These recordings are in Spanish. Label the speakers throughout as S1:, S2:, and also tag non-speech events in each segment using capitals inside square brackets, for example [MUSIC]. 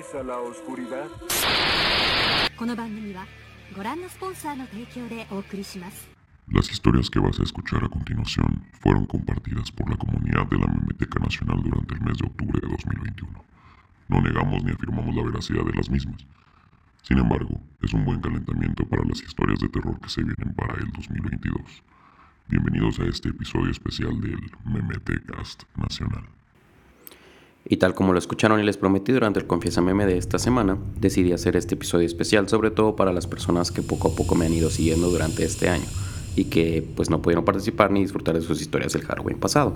S1: teméis a la oscuridad?
S2: この番組はご覧のスポンサーの提供でお送りします
S3: Las historias que vas a escuchar a continuación fueron compartidas por la comunidad de la Memeteca Nacional durante el mes de octubre de 2021. No negamos ni afirmamos la veracidad de las mismas. Sin embargo, es un buen calentamiento para las historias de terror que se vienen para el 2022. Bienvenidos a este episodio especial del Memetecast Nacional.
S4: Y tal como lo escucharon y les prometí durante el Confiesa Meme de esta semana, decidí hacer este episodio especial sobre todo para las personas que poco a poco me han ido siguiendo durante este año y que pues no pudieron participar ni disfrutar de sus historias del Halloween pasado.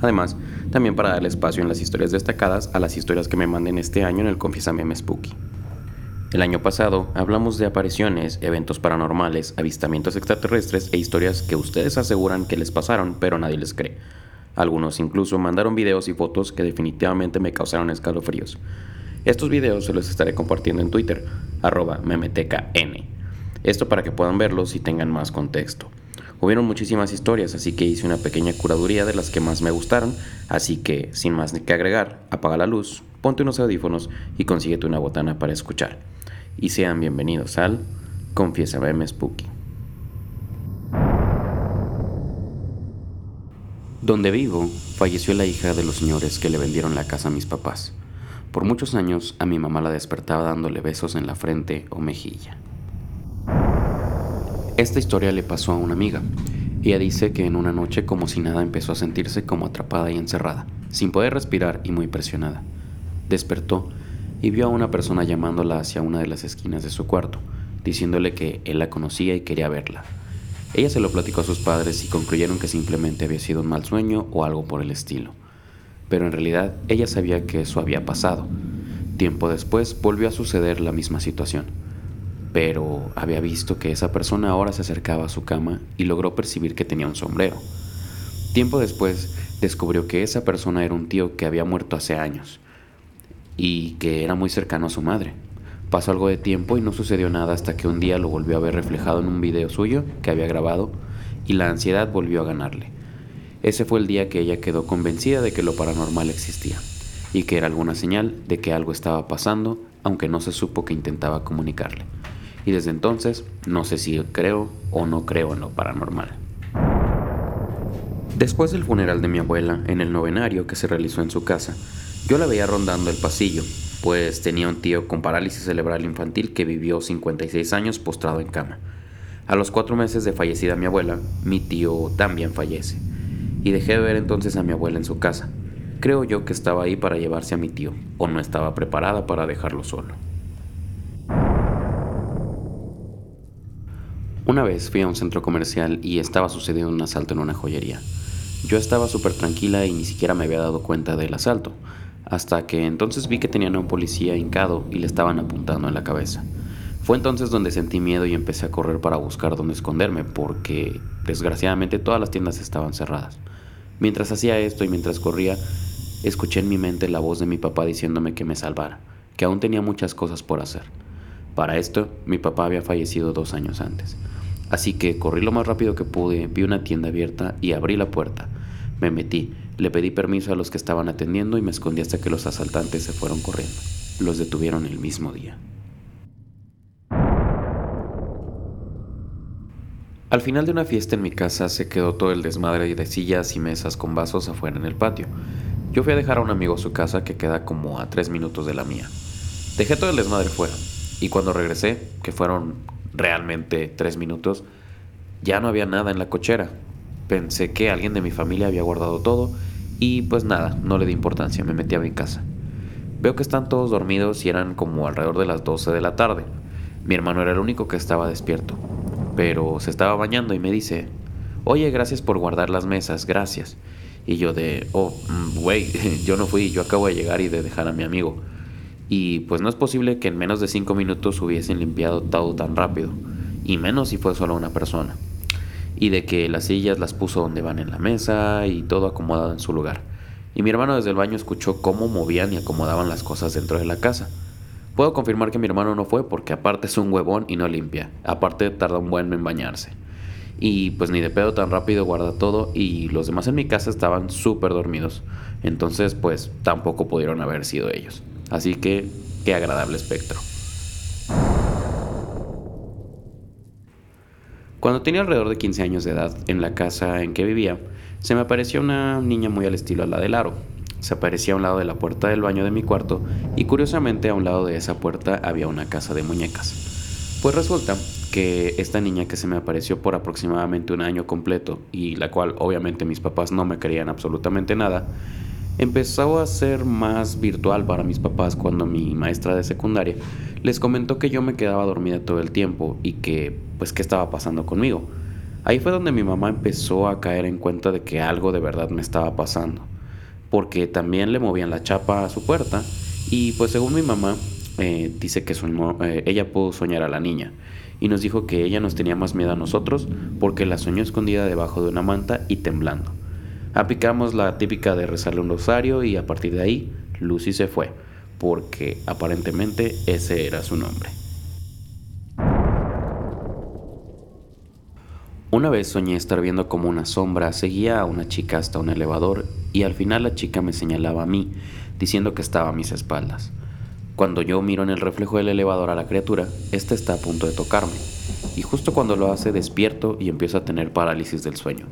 S4: Además, también para darle espacio en las historias destacadas a las historias que me manden este año en el Confiesa Meme Spooky. El año pasado hablamos de apariciones, eventos paranormales, avistamientos extraterrestres e historias que ustedes aseguran que les pasaron pero nadie les cree. Algunos incluso mandaron videos y fotos que definitivamente me causaron escalofríos. Estos videos se los estaré compartiendo en Twitter, arroba. Esto para que puedan verlos y tengan más contexto. Hubieron muchísimas historias, así que hice una pequeña curaduría de las que más me gustaron, así que, sin más que agregar, apaga la luz, ponte unos audífonos y consíguete una botana para escuchar. Y sean bienvenidos al Confiesa Meme Spooky. Donde vivo, falleció la hija de los señores que le vendieron la casa a mis papás. Por muchos años a mi mamá la despertaba dándole besos en la frente o mejilla. Esta historia le pasó a una amiga. Ella dice que en una noche como si nada empezó a sentirse como atrapada y encerrada, sin poder respirar y muy presionada. Despertó y vio a una persona llamándola hacia una de las esquinas de su cuarto, diciéndole que él la conocía y quería verla. Ella se lo platicó a sus padres y concluyeron que simplemente había sido un mal sueño o algo por el estilo. Pero en realidad ella sabía que eso había pasado. Tiempo después volvió a suceder la misma situación pero había visto que esa persona ahora se acercaba a su cama y logró percibir que tenía un sombrero. Tiempo después descubrió que esa persona era un tío que había muerto hace años y que era muy cercano a su madre. Pasó algo de tiempo y no sucedió nada hasta que un día lo volvió a ver reflejado en un video suyo que había grabado y la ansiedad volvió a ganarle. Ese fue el día que ella quedó convencida de que lo paranormal existía y que era alguna señal de que algo estaba pasando, aunque no se supo que intentaba comunicarle y desde entonces no sé si creo o no creo en lo paranormal. Después del funeral de mi abuela en el novenario que se realizó en su casa, yo la veía rondando el pasillo, pues tenía un tío con parálisis cerebral infantil que vivió 56 años postrado en cama. A los cuatro meses de fallecida mi abuela, mi tío también fallece, y dejé de ver entonces a mi abuela en su casa. Creo yo que estaba ahí para llevarse a mi tío, o no estaba preparada para dejarlo solo. Una vez fui a un centro comercial y estaba sucediendo un asalto en una joyería. Yo estaba súper tranquila y ni siquiera me había dado cuenta del asalto, hasta que entonces vi que tenían a un policía hincado y le estaban apuntando en la cabeza. Fue entonces donde sentí miedo y empecé a correr para buscar dónde esconderme, porque desgraciadamente todas las tiendas estaban cerradas. Mientras hacía esto y mientras corría, escuché en mi mente la voz de mi papá diciéndome que me salvara, que aún tenía muchas cosas por hacer. Para esto, mi papá había fallecido dos años antes. Así que corrí lo más rápido que pude, vi una tienda abierta y abrí la puerta. Me metí, le pedí permiso a los que estaban atendiendo y me escondí hasta que los asaltantes se fueron corriendo. Los detuvieron el mismo día. Al final de una fiesta en mi casa se quedó todo el desmadre de sillas y mesas con vasos afuera en el patio. Yo fui a dejar a un amigo a su casa que queda como a tres minutos de la mía. Dejé todo el desmadre fuera y cuando regresé, que fueron realmente tres minutos, ya no había nada en la cochera. Pensé que alguien de mi familia había guardado todo y pues nada, no le di importancia, me metí a mi casa. Veo que están todos dormidos y eran como alrededor de las 12 de la tarde. Mi hermano era el único que estaba despierto, pero se estaba bañando y me dice, oye, gracias por guardar las mesas, gracias. Y yo de, oh, mm, güey, [LAUGHS] yo no fui, yo acabo de llegar y de dejar a mi amigo y pues no es posible que en menos de 5 minutos hubiesen limpiado todo tan rápido, y menos si fue solo una persona. Y de que las sillas las puso donde van en la mesa y todo acomodado en su lugar. Y mi hermano desde el baño escuchó cómo movían y acomodaban las cosas dentro de la casa. Puedo confirmar que mi hermano no fue porque aparte es un huevón y no limpia. Aparte tarda un buen en bañarse. Y pues ni de pedo tan rápido guarda todo y los demás en mi casa estaban súper dormidos. Entonces pues tampoco pudieron haber sido ellos. Así que qué agradable espectro. Cuando tenía alrededor de 15 años de edad, en la casa en que vivía, se me apareció una niña muy al estilo a la del aro. Se aparecía a un lado de la puerta del baño de mi cuarto y curiosamente a un lado de esa puerta había una casa de muñecas. Pues resulta que esta niña que se me apareció por aproximadamente un año completo y la cual obviamente mis papás no me querían absolutamente nada, empezó a ser más virtual para mis papás cuando mi maestra de secundaria les comentó que yo me quedaba dormida todo el tiempo y que pues qué estaba pasando conmigo. Ahí fue donde mi mamá empezó a caer en cuenta de que algo de verdad me estaba pasando, porque también le movían la chapa a su puerta y pues según mi mamá eh, dice que eh, ella pudo soñar a la niña y nos dijo que ella nos tenía más miedo a nosotros porque la soñó escondida debajo de una manta y temblando. Aplicamos la típica de rezarle un rosario y a partir de ahí Lucy se fue, porque aparentemente ese era su nombre. Una vez soñé estar viendo como una sombra seguía a una chica hasta un elevador y al final la chica me señalaba a mí, diciendo que estaba a mis espaldas. Cuando yo miro en el reflejo del elevador a la criatura, ésta está a punto de tocarme, y justo cuando lo hace despierto y empiezo a tener parálisis del sueño.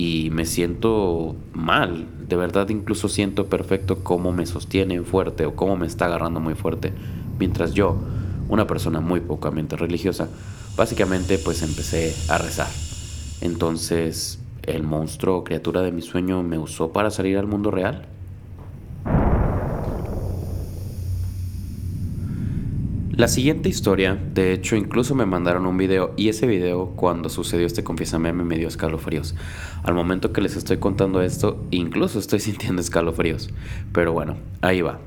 S4: Y me siento mal, de verdad incluso siento perfecto cómo me sostiene fuerte o cómo me está agarrando muy fuerte, mientras yo, una persona muy pocamente religiosa, Básicamente pues empecé a rezar. Entonces, ¿el monstruo o criatura de mi sueño me usó para salir al mundo real? La siguiente historia, de hecho, incluso me mandaron un video y ese video, cuando sucedió este confiésame, me dio escalofríos. Al momento que les estoy contando esto, incluso estoy [LAUGHS] sintiendo escalofríos. Pero bueno, ahí va.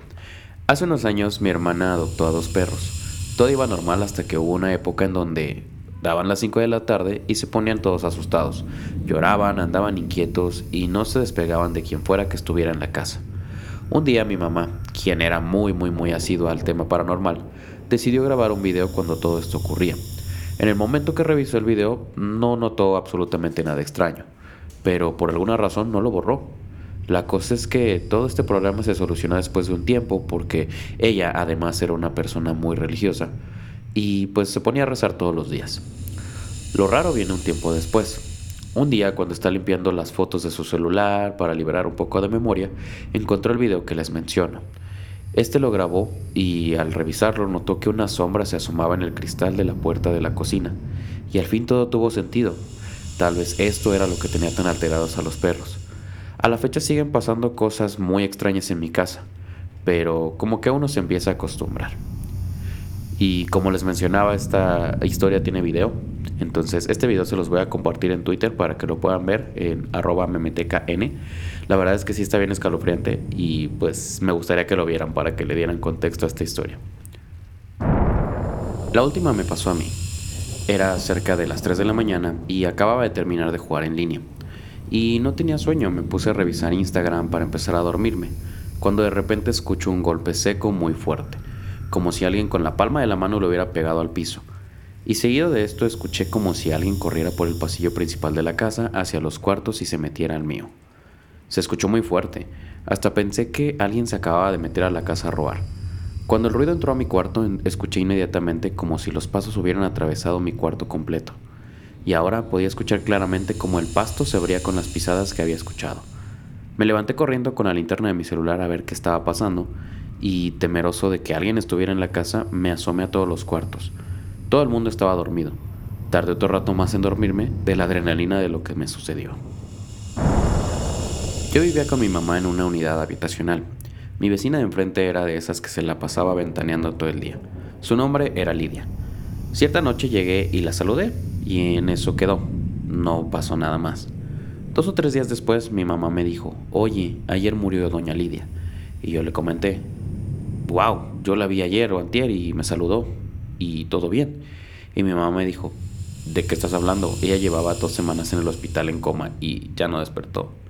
S4: Hace unos años mi hermana adoptó a dos perros. Todo iba normal hasta que hubo una época en donde daban las 5 de la tarde y se ponían todos asustados. Lloraban, andaban inquietos y no se despegaban de quien fuera que estuviera en la casa. Un día mi mamá, quien era muy muy muy asidua al tema paranormal, decidió grabar un video cuando todo esto ocurría. En el momento que revisó el video no notó absolutamente nada extraño, pero por alguna razón no lo borró. La cosa es que todo este problema se solucionó después de un tiempo porque ella además era una persona muy religiosa y pues se ponía a rezar todos los días. Lo raro viene un tiempo después. Un día cuando está limpiando las fotos de su celular para liberar un poco de memoria, encontró el video que les menciono. Este lo grabó y al revisarlo notó que una sombra se asomaba en el cristal de la puerta de la cocina. Y al fin todo tuvo sentido. Tal vez esto era lo que tenía tan alterados a los perros. A la fecha siguen pasando cosas muy extrañas en mi casa, pero como que uno se empieza a acostumbrar. Y como les mencionaba, esta historia tiene video. Entonces, este video se los voy a compartir en Twitter para que lo puedan ver en arroba. La verdad es que sí está bien escalofriante y pues me gustaría que lo vieran para que le dieran contexto a esta historia. La última me pasó a mí. Era cerca de las 3 de la mañana y acababa de terminar de jugar en línea y no tenía sueño, me puse a revisar Instagram para empezar a dormirme, cuando de repente escucho un golpe seco muy fuerte, como si alguien con la palma de la mano lo hubiera pegado al piso. Y seguido de esto escuché como si alguien corriera por el pasillo principal de la casa hacia los cuartos y se metiera al mío. Se escuchó muy fuerte, hasta pensé que alguien se acababa de meter a la casa a robar. Cuando el ruido entró a mi cuarto, escuché inmediatamente como si los pasos hubieran atravesado mi cuarto completo y ahora podía escuchar claramente cómo el pasto se abría con las pisadas que había escuchado. Me levanté corriendo con la linterna de mi celular a ver qué estaba pasando y, temeroso de que alguien estuviera en la casa, me asomé a todos los cuartos. Todo el mundo estaba dormido. Tardé otro rato más en dormirme de la adrenalina de lo que me sucedió. Yo vivía con mi mamá en una unidad habitacional. Mi vecina de enfrente era de esas que se la pasaba ventaneando todo el día. Su nombre era Lidia. Cierta noche llegué y la saludé, y en eso quedó. No pasó nada más. Dos o tres días después mi mamá me dijo, oye, ayer murió doña Lidia. Y yo le comenté, wow, yo la vi ayer o antier y me saludó y todo bien. Y mi mamá me dijo, ¿de qué estás hablando? Ella llevaba dos semanas en el hospital en coma y ya no despertó.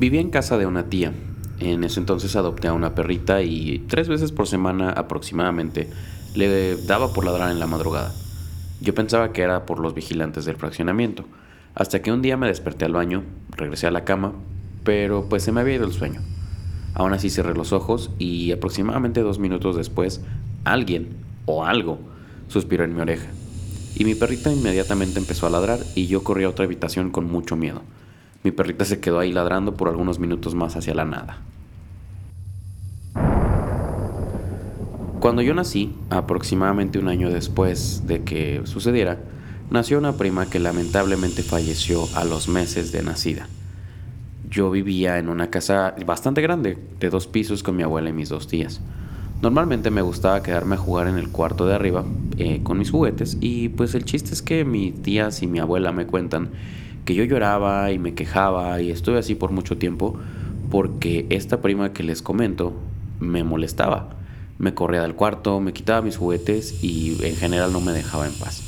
S4: Vivía en casa de una tía, en ese entonces adopté a una perrita y tres veces por semana aproximadamente le daba por ladrar en la madrugada. Yo pensaba que era por los vigilantes del fraccionamiento, hasta que un día me desperté al baño, regresé a la cama pero pues se me había ido el sueño. Aún así cerré los ojos y aproximadamente dos minutos después, alguien o algo suspiró en mi oreja. Y mi perrita inmediatamente empezó a ladrar y yo corrí a otra habitación con mucho miedo. Mi perrita se quedó ahí ladrando por algunos minutos más hacia la nada. Cuando yo nací, aproximadamente un año después de que sucediera, nació una prima que lamentablemente falleció a los meses de nacida. Yo vivía en una casa bastante grande, de dos pisos con mi abuela y mis dos tías. Normalmente me gustaba quedarme a jugar en el cuarto de arriba eh, con mis juguetes y pues el chiste es que mis tías y mi abuela me cuentan que yo lloraba y me quejaba y estuve así por mucho tiempo porque esta prima que les comento me molestaba me corría del cuarto, me quitaba mis juguetes y en general no me dejaba en paz.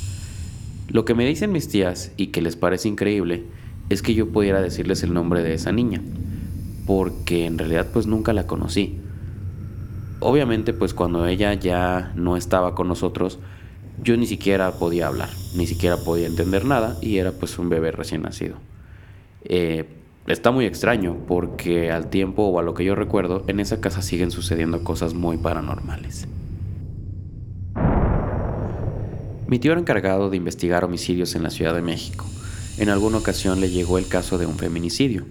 S4: Lo que me dicen mis tías y que les parece increíble es que yo pudiera decirles el nombre de esa niña, porque en realidad pues nunca la conocí. Obviamente pues cuando ella ya no estaba con nosotros, yo ni siquiera podía hablar, ni siquiera podía entender nada y era pues un bebé recién nacido. Eh, está muy extraño porque al tiempo o a lo que yo recuerdo, en esa casa siguen sucediendo cosas muy paranormales. Mi tío era encargado de investigar homicidios en la Ciudad de México. En alguna ocasión le llegó el caso de un feminicidio.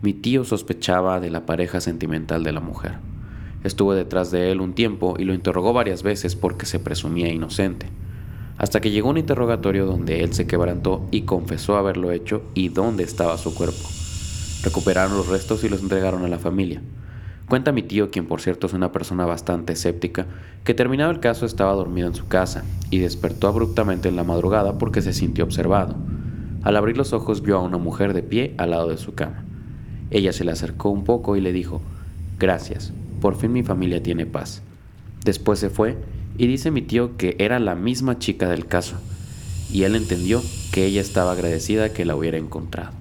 S4: Mi tío sospechaba de la pareja sentimental de la mujer. Estuvo detrás de él un tiempo y lo interrogó varias veces porque se presumía inocente. Hasta que llegó un interrogatorio donde él se quebrantó y confesó haberlo hecho y dónde estaba su cuerpo. Recuperaron los restos y los entregaron a la familia. Cuenta mi tío, quien por cierto es una persona bastante escéptica, que terminado el caso estaba dormido en su casa y despertó abruptamente en la madrugada porque se sintió observado. Al abrir los ojos vio a una mujer de pie al lado de su cama. Ella se le acercó un poco y le dijo, Gracias, por fin mi familia tiene paz. Después se fue y dice mi tío que era la misma chica del caso, y él entendió que ella estaba agradecida que la hubiera encontrado.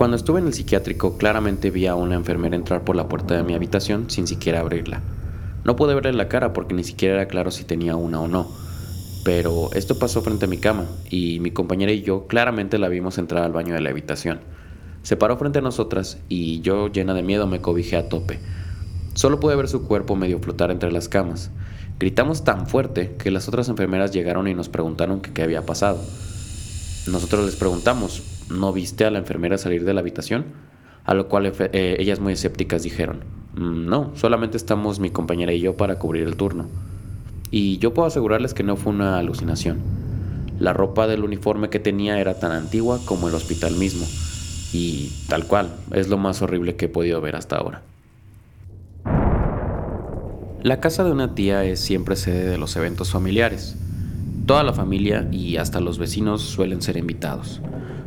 S4: Cuando estuve en el psiquiátrico, claramente vi a una enfermera entrar por la puerta de mi habitación sin siquiera abrirla. No pude verle la cara porque ni siquiera era claro si tenía una o no. Pero esto pasó frente a mi cama y mi compañera y yo claramente la vimos entrar al baño de la habitación. Se paró frente a nosotras y yo, llena de miedo, me cobijé a tope. Solo pude ver su cuerpo medio flotar entre las camas. Gritamos tan fuerte que las otras enfermeras llegaron y nos preguntaron qué había pasado. Nosotros les preguntamos, ¿no viste a la enfermera salir de la habitación? A lo cual eh, ellas muy escépticas dijeron, mm, no, solamente estamos mi compañera y yo para cubrir el turno. Y yo puedo asegurarles que no fue una alucinación. La ropa del uniforme que tenía era tan antigua como el hospital mismo. Y tal cual, es lo más horrible que he podido ver hasta ahora. La casa de una tía es siempre sede de los eventos familiares. Toda la familia y hasta los vecinos suelen ser invitados.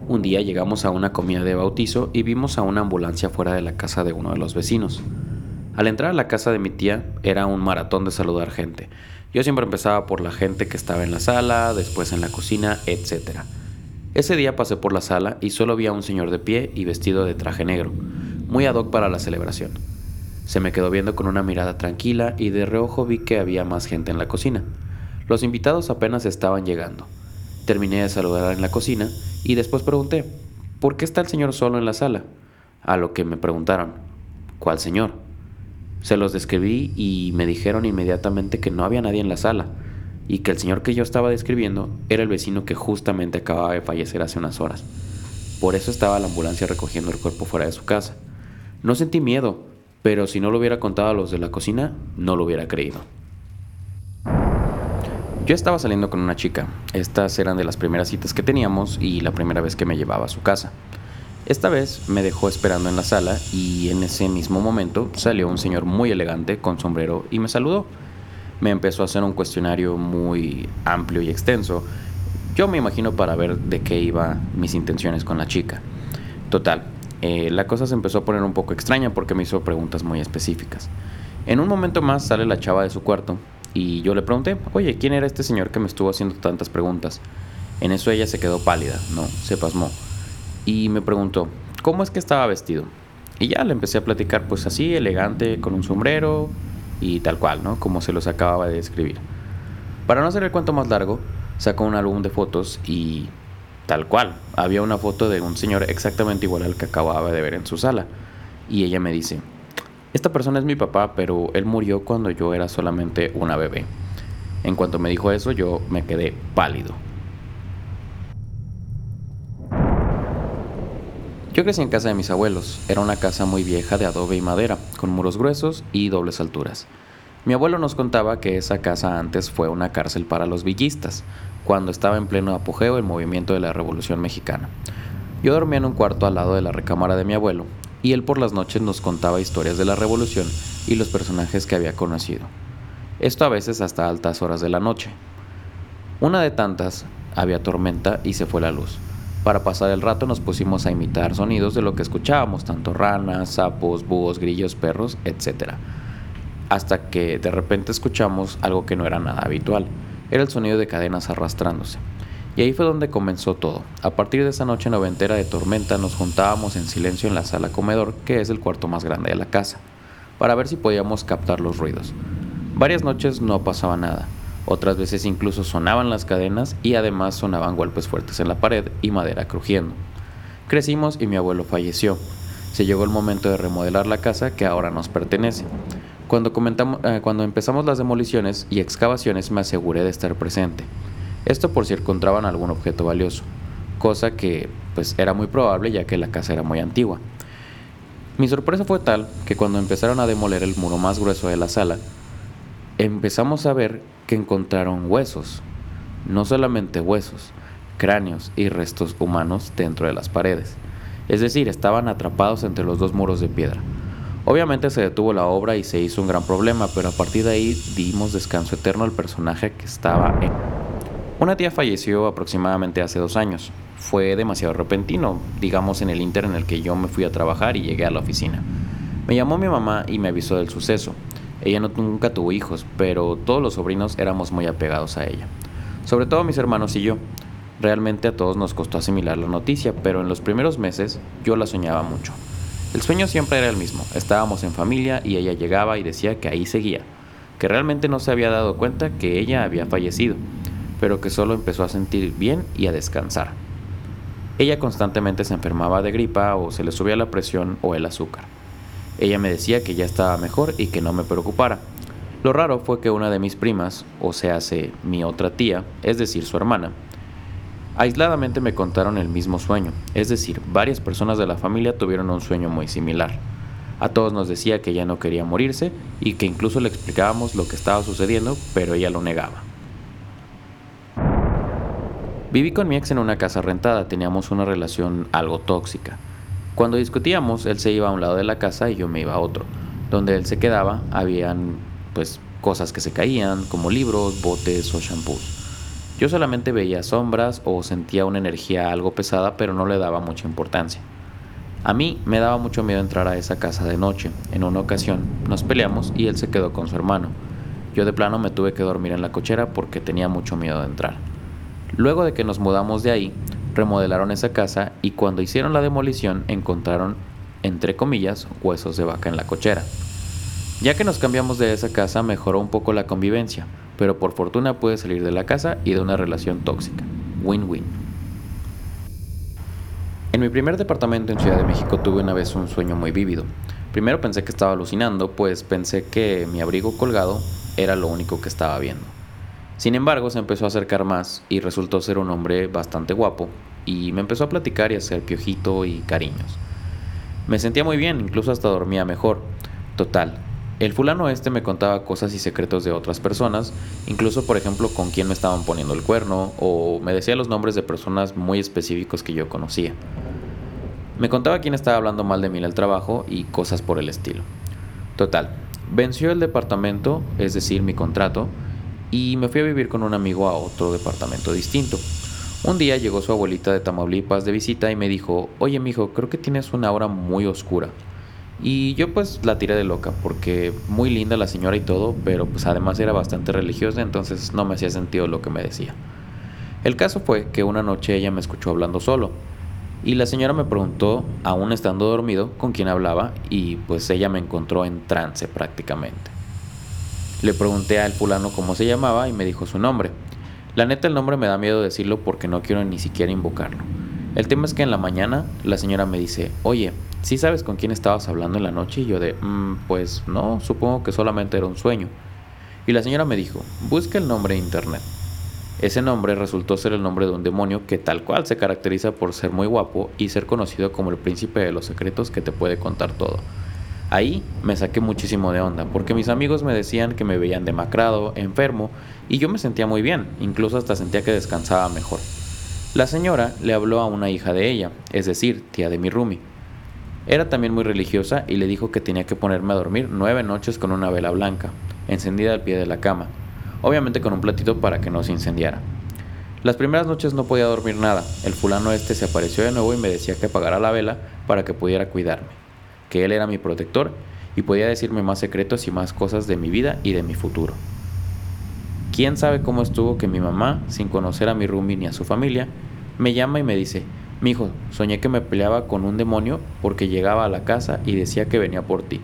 S4: Un día llegamos a una comida de bautizo y vimos a una ambulancia fuera de la casa de uno de los vecinos. Al entrar a la casa de mi tía era un maratón de saludar gente. Yo siempre empezaba por la gente que estaba en la sala, después en la cocina, etc. Ese día pasé por la sala y solo vi a un señor de pie y vestido de traje negro, muy ad hoc para la celebración. Se me quedó viendo con una mirada tranquila y de reojo vi que había más gente en la cocina. Los invitados apenas estaban llegando. Terminé de saludar en la cocina y después pregunté, ¿por qué está el señor solo en la sala? A lo que me preguntaron, ¿cuál señor? Se los describí y me dijeron inmediatamente que no había nadie en la sala y que el señor que yo estaba describiendo era el vecino que justamente acababa de fallecer hace unas horas. Por eso estaba la ambulancia recogiendo el cuerpo fuera de su casa. No sentí miedo, pero si no lo hubiera contado a los de la cocina, no lo hubiera creído. Yo estaba saliendo con una chica. Estas eran de las primeras citas que teníamos y la primera vez que me llevaba a su casa. Esta vez me dejó esperando en la sala y en ese mismo momento salió un señor muy elegante con sombrero y me saludó. Me empezó a hacer un cuestionario muy amplio y extenso. Yo me imagino para ver de qué iba mis intenciones con la chica. Total, eh, la cosa se empezó a poner un poco extraña porque me hizo preguntas muy específicas. En un momento más sale la chava de su cuarto y yo le pregunté, oye, ¿quién era este señor que me estuvo haciendo tantas preguntas? En eso ella se quedó pálida, no, se pasmó. Y me preguntó, ¿cómo es que estaba vestido? Y ya le empecé a platicar, pues así, elegante, con un sombrero y tal cual, ¿no? Como se los acababa de describir. Para no hacer el cuento más largo, sacó un álbum de fotos y tal cual. Había una foto de un señor exactamente igual al que acababa de ver en su sala. Y ella me dice, esta persona es mi papá, pero él murió cuando yo era solamente una bebé. En cuanto me dijo eso, yo me quedé pálido. Yo crecí en casa de mis abuelos. Era una casa muy vieja de adobe y madera, con muros gruesos y dobles alturas. Mi abuelo nos contaba que esa casa antes fue una cárcel para los villistas, cuando estaba en pleno apogeo el movimiento de la Revolución Mexicana. Yo dormía en un cuarto al lado de la recámara de mi abuelo, y él por las noches nos contaba historias de la Revolución y los personajes que había conocido. Esto a veces hasta altas horas de la noche. Una de tantas, había tormenta y se fue la luz. Para pasar el rato nos pusimos a imitar sonidos de lo que escuchábamos, tanto ranas, sapos, búhos, grillos, perros, etc. Hasta que de repente escuchamos algo que no era nada habitual. Era el sonido de cadenas arrastrándose. Y ahí fue donde comenzó todo. A partir de esa noche noventera de tormenta nos juntábamos en silencio en la sala comedor, que es el cuarto más grande de la casa, para ver si podíamos captar los ruidos. Varias noches no pasaba nada. Otras veces incluso sonaban las cadenas y además sonaban golpes fuertes en la pared y madera crujiendo. Crecimos y mi abuelo falleció. Se llegó el momento de remodelar la casa que ahora nos pertenece. Eh, cuando empezamos las demoliciones y excavaciones me aseguré de estar presente. Esto por si encontraban algún objeto valioso, cosa que pues era muy probable ya que la casa era muy antigua. Mi sorpresa fue tal que cuando empezaron a demoler el muro más grueso de la sala, empezamos a ver que encontraron huesos, no solamente huesos, cráneos y restos humanos dentro de las paredes. Es decir, estaban atrapados entre los dos muros de piedra. Obviamente se detuvo la obra y se hizo un gran problema, pero a partir de ahí dimos descanso eterno al personaje que estaba en... Una tía falleció aproximadamente hace dos años. Fue demasiado repentino, digamos en el inter en el que yo me fui a trabajar y llegué a la oficina. Me llamó mi mamá y me avisó del suceso. Ella no, nunca tuvo hijos, pero todos los sobrinos éramos muy apegados a ella. Sobre todo mis hermanos y yo. Realmente a todos nos costó asimilar la noticia, pero en los primeros meses yo la soñaba mucho. El sueño siempre era el mismo. Estábamos en familia y ella llegaba y decía que ahí seguía, que realmente no se había dado cuenta que ella había fallecido, pero que solo empezó a sentir bien y a descansar. Ella constantemente se enfermaba de gripa o se le subía la presión o el azúcar. Ella me decía que ya estaba mejor y que no me preocupara. Lo raro fue que una de mis primas, o hace mi otra tía, es decir, su hermana, aisladamente me contaron el mismo sueño, es decir, varias personas de la familia tuvieron un sueño muy similar. A todos nos decía que ella no quería morirse y que incluso le explicábamos lo que estaba sucediendo, pero ella lo negaba. Viví con mi ex en una casa rentada, teníamos una relación algo tóxica. Cuando discutíamos, él se iba a un lado de la casa y yo me iba a otro. Donde él se quedaba, habían pues cosas que se caían, como libros, botes o shampoos. Yo solamente veía sombras o sentía una energía algo pesada, pero no le daba mucha importancia. A mí me daba mucho miedo entrar a esa casa de noche. En una ocasión nos peleamos y él se quedó con su hermano. Yo de plano me tuve que dormir en la cochera porque tenía mucho miedo de entrar. Luego de que nos mudamos de ahí, remodelaron esa casa y cuando hicieron la demolición encontraron, entre comillas, huesos de vaca en la cochera. Ya que nos cambiamos de esa casa mejoró un poco la convivencia, pero por fortuna pude salir de la casa y de una relación tóxica. Win-win. En mi primer departamento en Ciudad de México tuve una vez un sueño muy vívido. Primero pensé que estaba alucinando, pues pensé que mi abrigo colgado era lo único que estaba viendo. Sin embargo, se empezó a acercar más y resultó ser un hombre bastante guapo y me empezó a platicar y a hacer piojito y cariños. Me sentía muy bien, incluso hasta dormía mejor. Total, el fulano este me contaba cosas y secretos de otras personas, incluso por ejemplo con quién me estaban poniendo el cuerno o me decía los nombres de personas muy específicos que yo conocía. Me contaba quién estaba hablando mal de mí en el trabajo y cosas por el estilo. Total, venció el departamento, es decir, mi contrato, y me fui a vivir con un amigo a otro departamento distinto. Un día llegó su abuelita de Tamaulipas de visita y me dijo, oye mijo, creo que tienes una aura muy oscura. Y yo pues la tiré de loca, porque muy linda la señora y todo, pero pues además era bastante religiosa, entonces no me hacía sentido lo que me decía. El caso fue que una noche ella me escuchó hablando solo, y la señora me preguntó, aún estando dormido, con quién hablaba, y pues ella me encontró en trance prácticamente. Le pregunté al fulano cómo se llamaba y me dijo su nombre. La neta el nombre me da miedo decirlo porque no quiero ni siquiera invocarlo. El tema es que en la mañana la señora me dice, oye, ¿sí sabes con quién estabas hablando en la noche? Y yo de, mmm, pues no, supongo que solamente era un sueño. Y la señora me dijo, busca el nombre en internet. Ese nombre resultó ser el nombre de un demonio que tal cual se caracteriza por ser muy guapo y ser conocido como el príncipe de los secretos que te puede contar todo. Ahí me saqué muchísimo de onda, porque mis amigos me decían que me veían demacrado, enfermo, y yo me sentía muy bien, incluso hasta sentía que descansaba mejor. La señora le habló a una hija de ella, es decir, tía de mi Rumi. Era también muy religiosa y le dijo que tenía que ponerme a dormir nueve noches con una vela blanca, encendida al pie de la cama, obviamente con un platito para que no se incendiara. Las primeras noches no podía dormir nada, el fulano este se apareció de nuevo y me decía que apagara la vela para que pudiera cuidarme que él era mi protector y podía decirme más secretos y más cosas de mi vida y de mi futuro. ¿Quién sabe cómo estuvo que mi mamá, sin conocer a mi Rumi ni a su familia, me llama y me dice, mi hijo, soñé que me peleaba con un demonio porque llegaba a la casa y decía que venía por ti.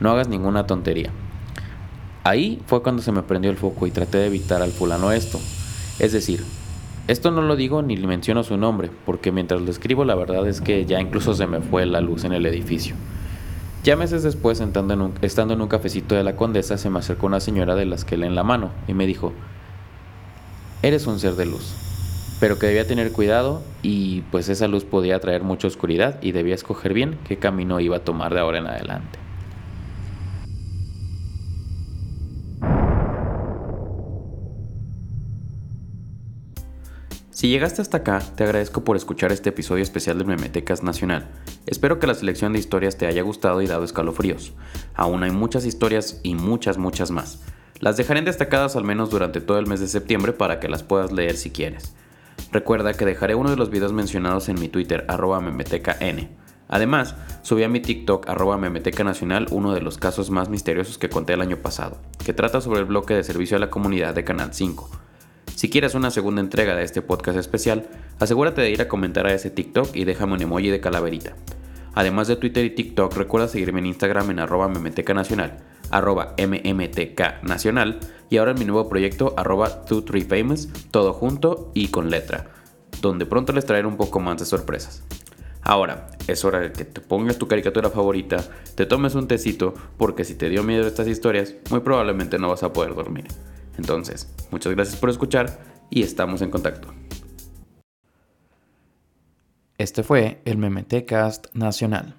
S4: No hagas ninguna tontería. Ahí fue cuando se me prendió el foco y traté de evitar al fulano esto. Es decir, esto no lo digo ni le menciono su nombre, porque mientras lo escribo la verdad es que ya incluso se me fue la luz en el edificio. Ya meses después, estando en, un, estando en un cafecito de la condesa, se me acercó una señora de las que leen la mano y me dijo, eres un ser de luz, pero que debía tener cuidado y pues esa luz podía traer mucha oscuridad y debía escoger bien qué camino iba a tomar de ahora en adelante. Si llegaste hasta acá, te agradezco por escuchar este episodio especial de Memetecas Nacional. Espero que la selección de historias te haya gustado y dado escalofríos. Aún hay muchas historias y muchas, muchas más. Las dejaré destacadas al menos durante todo el mes de septiembre para que las puedas leer si quieres. Recuerda que dejaré uno de los videos mencionados en mi Twitter, arroba memetecan. Además, subí a mi TikTok, arroba memeteca nacional, uno de los casos más misteriosos que conté el año pasado, que trata sobre el bloque de servicio a la comunidad de Canal 5. Si quieres una segunda entrega de este podcast especial, asegúrate de ir a comentar a ese TikTok y déjame un emoji de calaverita. Además de Twitter y TikTok, recuerda seguirme en Instagram en arroba nacional, arroba y ahora en mi nuevo proyecto arroba 23famous, todo junto y con letra, donde pronto les traeré un poco más de sorpresas. Ahora, es hora de que te pongas tu caricatura favorita, te tomes un tecito, porque si te dio miedo estas historias, muy probablemente no vas a poder dormir. Entonces, muchas gracias por escuchar y estamos en contacto. Este fue el Memetecast Nacional.